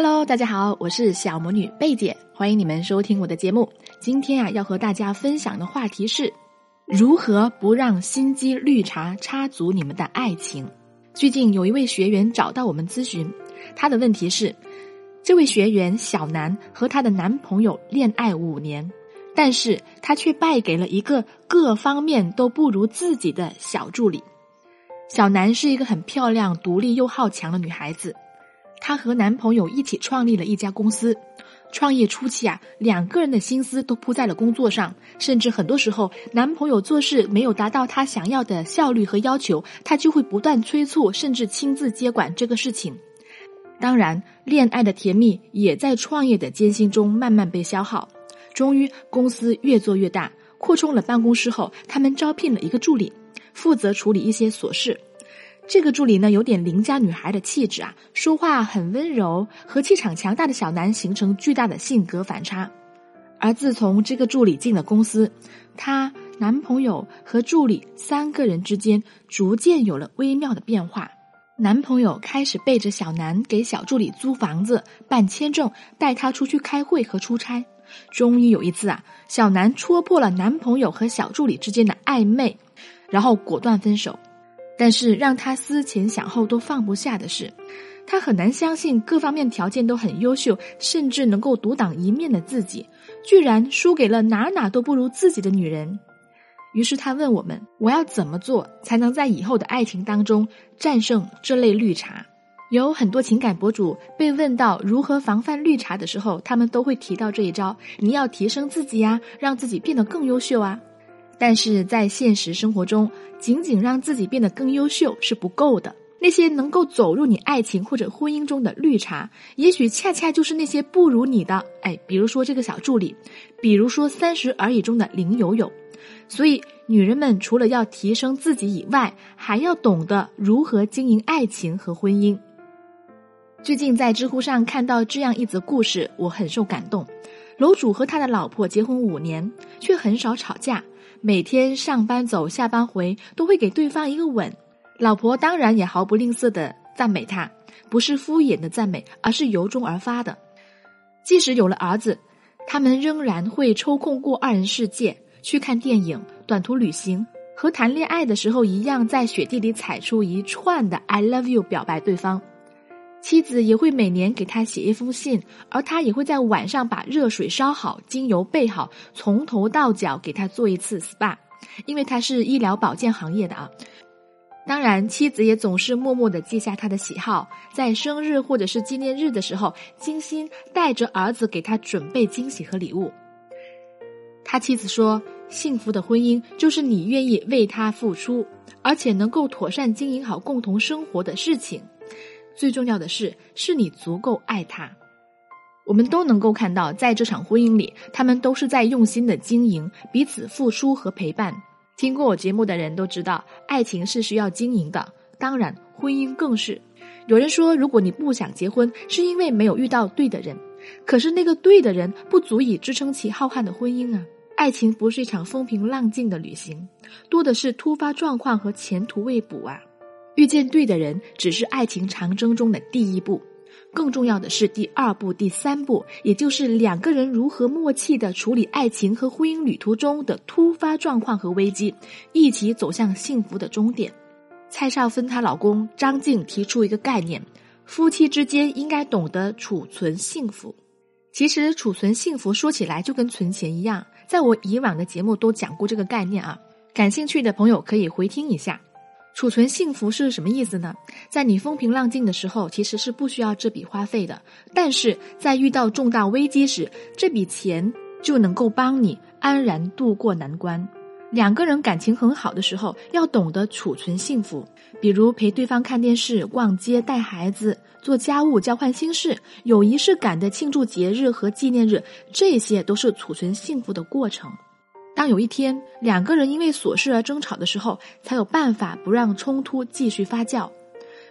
Hello，大家好，我是小魔女贝姐，欢迎你们收听我的节目。今天啊，要和大家分享的话题是如何不让心机绿茶插足你们的爱情。最近有一位学员找到我们咨询，他的问题是：这位学员小南和她的男朋友恋爱五年，但是她却败给了一个各方面都不如自己的小助理。小南是一个很漂亮、独立又好强的女孩子。她和男朋友一起创立了一家公司。创业初期啊，两个人的心思都扑在了工作上，甚至很多时候，男朋友做事没有达到她想要的效率和要求，她就会不断催促，甚至亲自接管这个事情。当然，恋爱的甜蜜也在创业的艰辛中慢慢被消耗。终于，公司越做越大，扩充了办公室后，他们招聘了一个助理，负责处理一些琐事。这个助理呢，有点邻家女孩的气质啊，说话很温柔，和气场强大的小南形成巨大的性格反差。而自从这个助理进了公司，她男朋友和助理三个人之间逐渐有了微妙的变化。男朋友开始背着小南给小助理租房子、办签证、带她出去开会和出差。终于有一次啊，小南戳破了男朋友和小助理之间的暧昧，然后果断分手。但是让他思前想后都放不下的是，他很难相信各方面条件都很优秀，甚至能够独当一面的自己，居然输给了哪哪都不如自己的女人。于是他问我们：“我要怎么做才能在以后的爱情当中战胜这类绿茶？”有很多情感博主被问到如何防范绿茶的时候，他们都会提到这一招：你要提升自己呀，让自己变得更优秀啊。但是在现实生活中，仅仅让自己变得更优秀是不够的。那些能够走入你爱情或者婚姻中的绿茶，也许恰恰就是那些不如你的。哎，比如说这个小助理，比如说三十而已中的林有有。所以，女人们除了要提升自己以外，还要懂得如何经营爱情和婚姻。最近在知乎上看到这样一则故事，我很受感动。楼主和他的老婆结婚五年，却很少吵架。每天上班走，下班回，都会给对方一个吻。老婆当然也毫不吝啬的赞美他，不是敷衍的赞美，而是由衷而发的。即使有了儿子，他们仍然会抽空过二人世界，去看电影、短途旅行，和谈恋爱的时候一样，在雪地里踩出一串的 “I love you” 表白对方。妻子也会每年给他写一封信，而他也会在晚上把热水烧好，精油备好，从头到脚给他做一次 SPA，因为他是医疗保健行业的啊。当然，妻子也总是默默的记下他的喜好，在生日或者是纪念日的时候，精心带着儿子给他准备惊喜和礼物。他妻子说：“幸福的婚姻就是你愿意为他付出，而且能够妥善经营好共同生活的事情。”最重要的是，是你足够爱他。我们都能够看到，在这场婚姻里，他们都是在用心的经营，彼此付出和陪伴。听过我节目的人都知道，爱情是需要经营的，当然，婚姻更是。有人说，如果你不想结婚，是因为没有遇到对的人。可是，那个对的人不足以支撑起浩瀚的婚姻啊！爱情不是一场风平浪静的旅行，多的是突发状况和前途未卜啊！遇见对的人只是爱情长征中的第一步，更重要的是第二步、第三步，也就是两个人如何默契的处理爱情和婚姻旅途中的突发状况和危机，一起走向幸福的终点。蔡少芬她老公张静提出一个概念：夫妻之间应该懂得储存幸福。其实储存幸福说起来就跟存钱一样，在我以往的节目都讲过这个概念啊，感兴趣的朋友可以回听一下。储存幸福是什么意思呢？在你风平浪静的时候，其实是不需要这笔花费的；但是在遇到重大危机时，这笔钱就能够帮你安然度过难关。两个人感情很好的时候，要懂得储存幸福，比如陪对方看电视、逛街、带孩子、做家务、交换心事、有仪式感的庆祝节日和纪念日，这些都是储存幸福的过程。当有一天两个人因为琐事而争吵的时候，才有办法不让冲突继续发酵。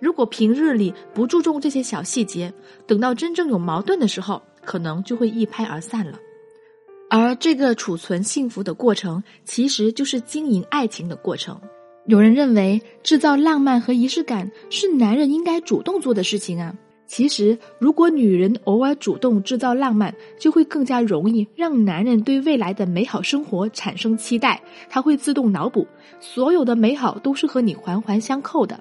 如果平日里不注重这些小细节，等到真正有矛盾的时候，可能就会一拍而散了。而这个储存幸福的过程，其实就是经营爱情的过程。有人认为制造浪漫和仪式感是男人应该主动做的事情啊，其实，如果女人偶尔主动制造浪漫，就会更加容易让男人对未来的美好生活产生期待。他会自动脑补，所有的美好都是和你环环相扣的。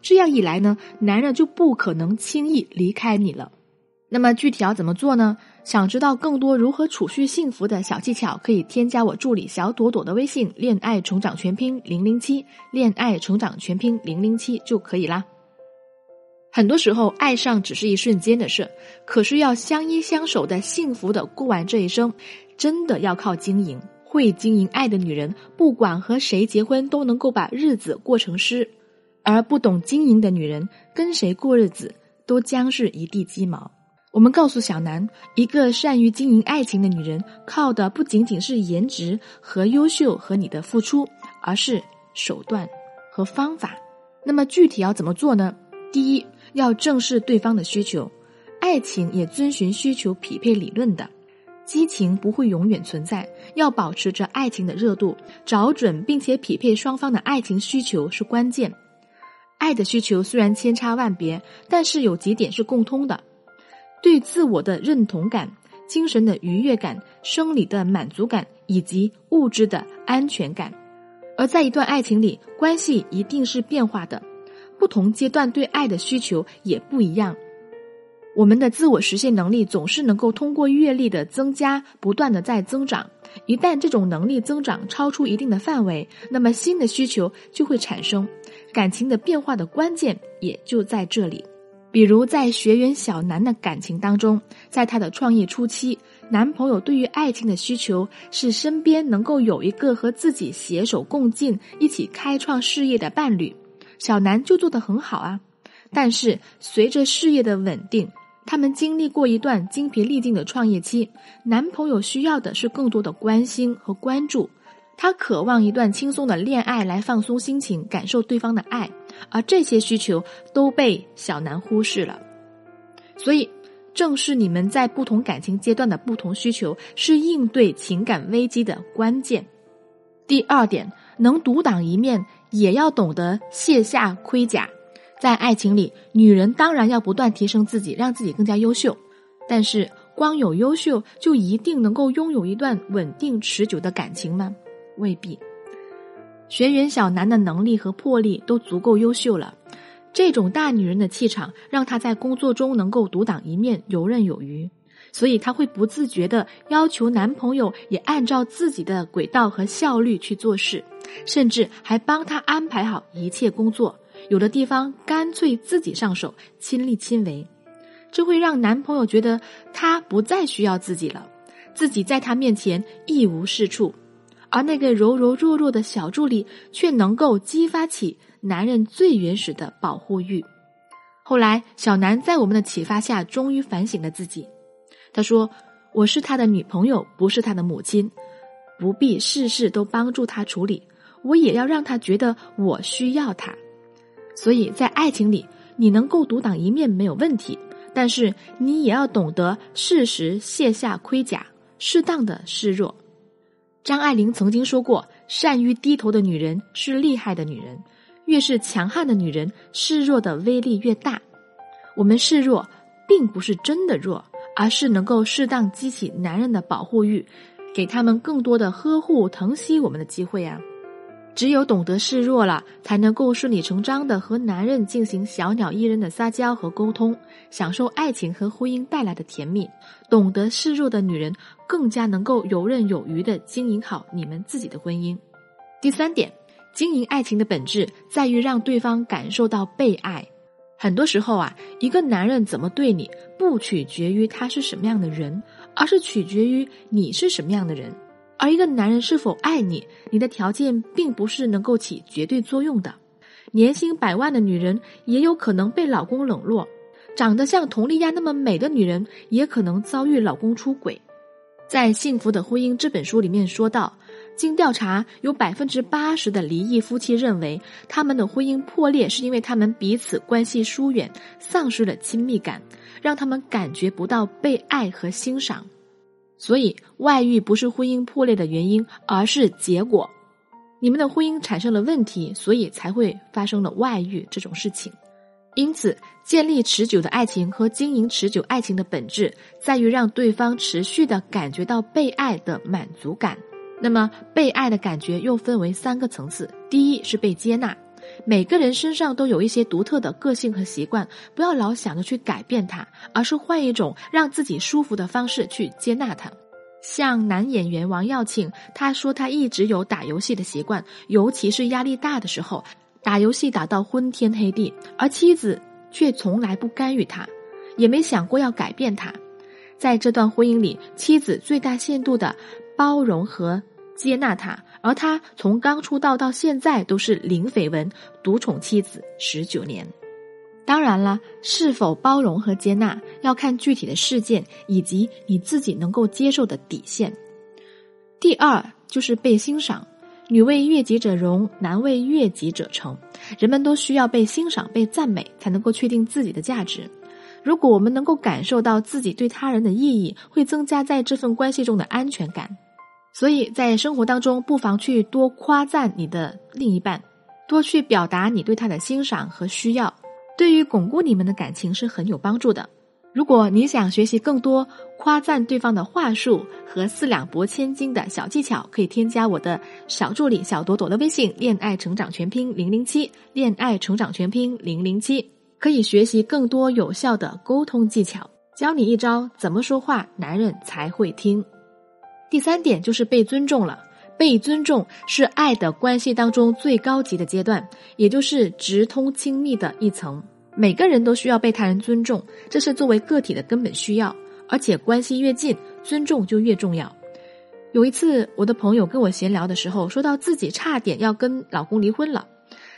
这样一来呢，男人就不可能轻易离开你了。那么具体要怎么做呢？想知道更多如何储蓄幸福的小技巧，可以添加我助理小朵朵的微信“恋爱成长全拼零零七”，恋爱成长全拼零零七就可以啦。很多时候，爱上只是一瞬间的事，可是要相依相守的幸福的过完这一生，真的要靠经营。会经营爱的女人，不管和谁结婚，都能够把日子过成诗；而不懂经营的女人，跟谁过日子，都将是一地鸡毛。我们告诉小南，一个善于经营爱情的女人，靠的不仅仅是颜值和优秀和你的付出，而是手段和方法。那么具体要怎么做呢？第一，要正视对方的需求。爱情也遵循需求匹配理论的，激情不会永远存在，要保持着爱情的热度，找准并且匹配双方的爱情需求是关键。爱的需求虽然千差万别，但是有几点是共通的。对自我的认同感、精神的愉悦感、生理的满足感以及物质的安全感，而在一段爱情里，关系一定是变化的，不同阶段对爱的需求也不一样。我们的自我实现能力总是能够通过阅历的增加不断的在增长，一旦这种能力增长超出一定的范围，那么新的需求就会产生，感情的变化的关键也就在这里。比如在学员小南的感情当中，在他的创业初期，男朋友对于爱情的需求是身边能够有一个和自己携手共进、一起开创事业的伴侣，小南就做得很好啊。但是随着事业的稳定，他们经历过一段精疲力尽的创业期，男朋友需要的是更多的关心和关注，他渴望一段轻松的恋爱来放松心情，感受对方的爱。而这些需求都被小南忽视了，所以正是你们在不同感情阶段的不同需求，是应对情感危机的关键。第二点，能独当一面，也要懂得卸下盔甲。在爱情里，女人当然要不断提升自己，让自己更加优秀。但是，光有优秀就一定能够拥有一段稳定持久的感情吗？未必。学员小南的能力和魄力都足够优秀了，这种大女人的气场让她在工作中能够独当一面、游刃有余，所以她会不自觉的要求男朋友也按照自己的轨道和效率去做事，甚至还帮他安排好一切工作，有的地方干脆自己上手，亲力亲为，这会让男朋友觉得他不再需要自己了，自己在他面前一无是处。而那个柔柔弱弱的小助理，却能够激发起男人最原始的保护欲。后来，小南在我们的启发下，终于反省了自己。他说：“我是他的女朋友，不是他的母亲，不必事事都帮助他处理。我也要让他觉得我需要他。所以在爱情里，你能够独当一面没有问题，但是你也要懂得适时卸下盔甲，适当的示弱。”张爱玲曾经说过：“善于低头的女人是厉害的女人，越是强悍的女人，示弱的威力越大。我们示弱，并不是真的弱，而是能够适当激起男人的保护欲，给他们更多的呵护、疼惜我们的机会啊。”只有懂得示弱了，才能够顺理成章的和男人进行小鸟依人的撒娇和沟通，享受爱情和婚姻带来的甜蜜。懂得示弱的女人，更加能够游刃有余的经营好你们自己的婚姻。第三点，经营爱情的本质在于让对方感受到被爱。很多时候啊，一个男人怎么对你，不取决于他是什么样的人，而是取决于你是什么样的人。而一个男人是否爱你，你的条件并不是能够起绝对作用的。年薪百万的女人也有可能被老公冷落，长得像佟丽娅那么美的女人也可能遭遇老公出轨。在《幸福的婚姻》这本书里面说到，经调查，有百分之八十的离异夫妻认为，他们的婚姻破裂是因为他们彼此关系疏远，丧失了亲密感，让他们感觉不到被爱和欣赏。所以，外遇不是婚姻破裂的原因，而是结果。你们的婚姻产生了问题，所以才会发生了外遇这种事情。因此，建立持久的爱情和经营持久爱情的本质，在于让对方持续的感觉到被爱的满足感。那么，被爱的感觉又分为三个层次：第一是被接纳。每个人身上都有一些独特的个性和习惯，不要老想着去改变它，而是换一种让自己舒服的方式去接纳它。像男演员王耀庆，他说他一直有打游戏的习惯，尤其是压力大的时候，打游戏打到昏天黑地，而妻子却从来不干预他，也没想过要改变他。在这段婚姻里，妻子最大限度的包容和接纳他。而他从刚出道到现在都是零绯闻，独宠妻子十九年。当然了，是否包容和接纳要看具体的事件以及你自己能够接受的底线。第二就是被欣赏，女为悦己者容，男为悦己者成。人们都需要被欣赏、被赞美，才能够确定自己的价值。如果我们能够感受到自己对他人的意义，会增加在这份关系中的安全感。所以在生活当中，不妨去多夸赞你的另一半，多去表达你对他的欣赏和需要，对于巩固你们的感情是很有帮助的。如果你想学习更多夸赞对方的话术和四两拨千斤的小技巧，可以添加我的小助理小朵朵的微信“恋爱成长全拼零零七”，恋爱成长全拼零零七，可以学习更多有效的沟通技巧，教你一招怎么说话男人才会听。第三点就是被尊重了。被尊重是爱的关系当中最高级的阶段，也就是直通亲密的一层。每个人都需要被他人尊重，这是作为个体的根本需要。而且关系越近，尊重就越重要。有一次，我的朋友跟我闲聊的时候，说到自己差点要跟老公离婚了。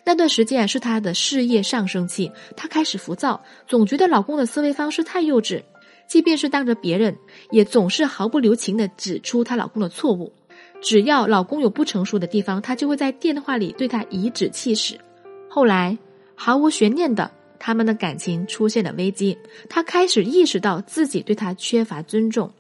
那段时间是她的事业上升期，她开始浮躁，总觉得老公的思维方式太幼稚。即便是当着别人，也总是毫不留情的指出她老公的错误。只要老公有不成熟的地方，她就会在电话里对他颐指气使。后来，毫无悬念的，他们的感情出现了危机。她开始意识到自己对他缺乏尊重。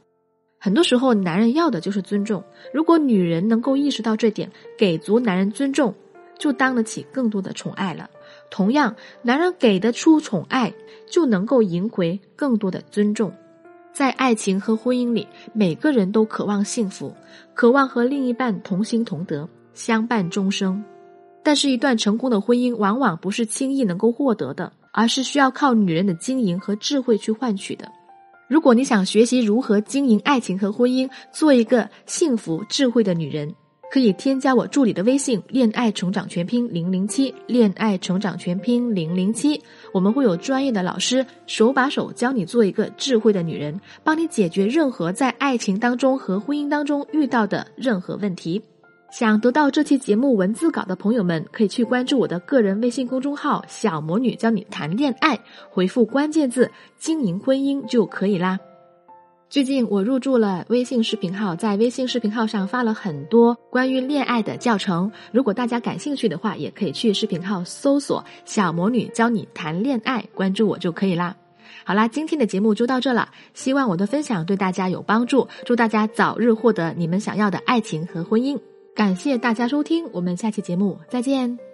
很多时候，男人要的就是尊重。如果女人能够意识到这点，给足男人尊重，就当得起更多的宠爱了。同样，男人给得出宠爱，就能够赢回更多的尊重。在爱情和婚姻里，每个人都渴望幸福，渴望和另一半同心同德，相伴终生。但是，一段成功的婚姻往往不是轻易能够获得的，而是需要靠女人的经营和智慧去换取的。如果你想学习如何经营爱情和婚姻，做一个幸福智慧的女人。可以添加我助理的微信“恋爱成长全拼零零七”，恋爱成长全拼零零七，我们会有专业的老师手把手教你做一个智慧的女人，帮你解决任何在爱情当中和婚姻当中遇到的任何问题。想得到这期节目文字稿的朋友们，可以去关注我的个人微信公众号“小魔女教你谈恋爱”，回复关键字“经营婚姻”就可以啦。最近我入驻了微信视频号，在微信视频号上发了很多关于恋爱的教程。如果大家感兴趣的话，也可以去视频号搜索“小魔女教你谈恋爱”，关注我就可以啦。好啦，今天的节目就到这了，希望我的分享对大家有帮助，祝大家早日获得你们想要的爱情和婚姻。感谢大家收听，我们下期节目再见。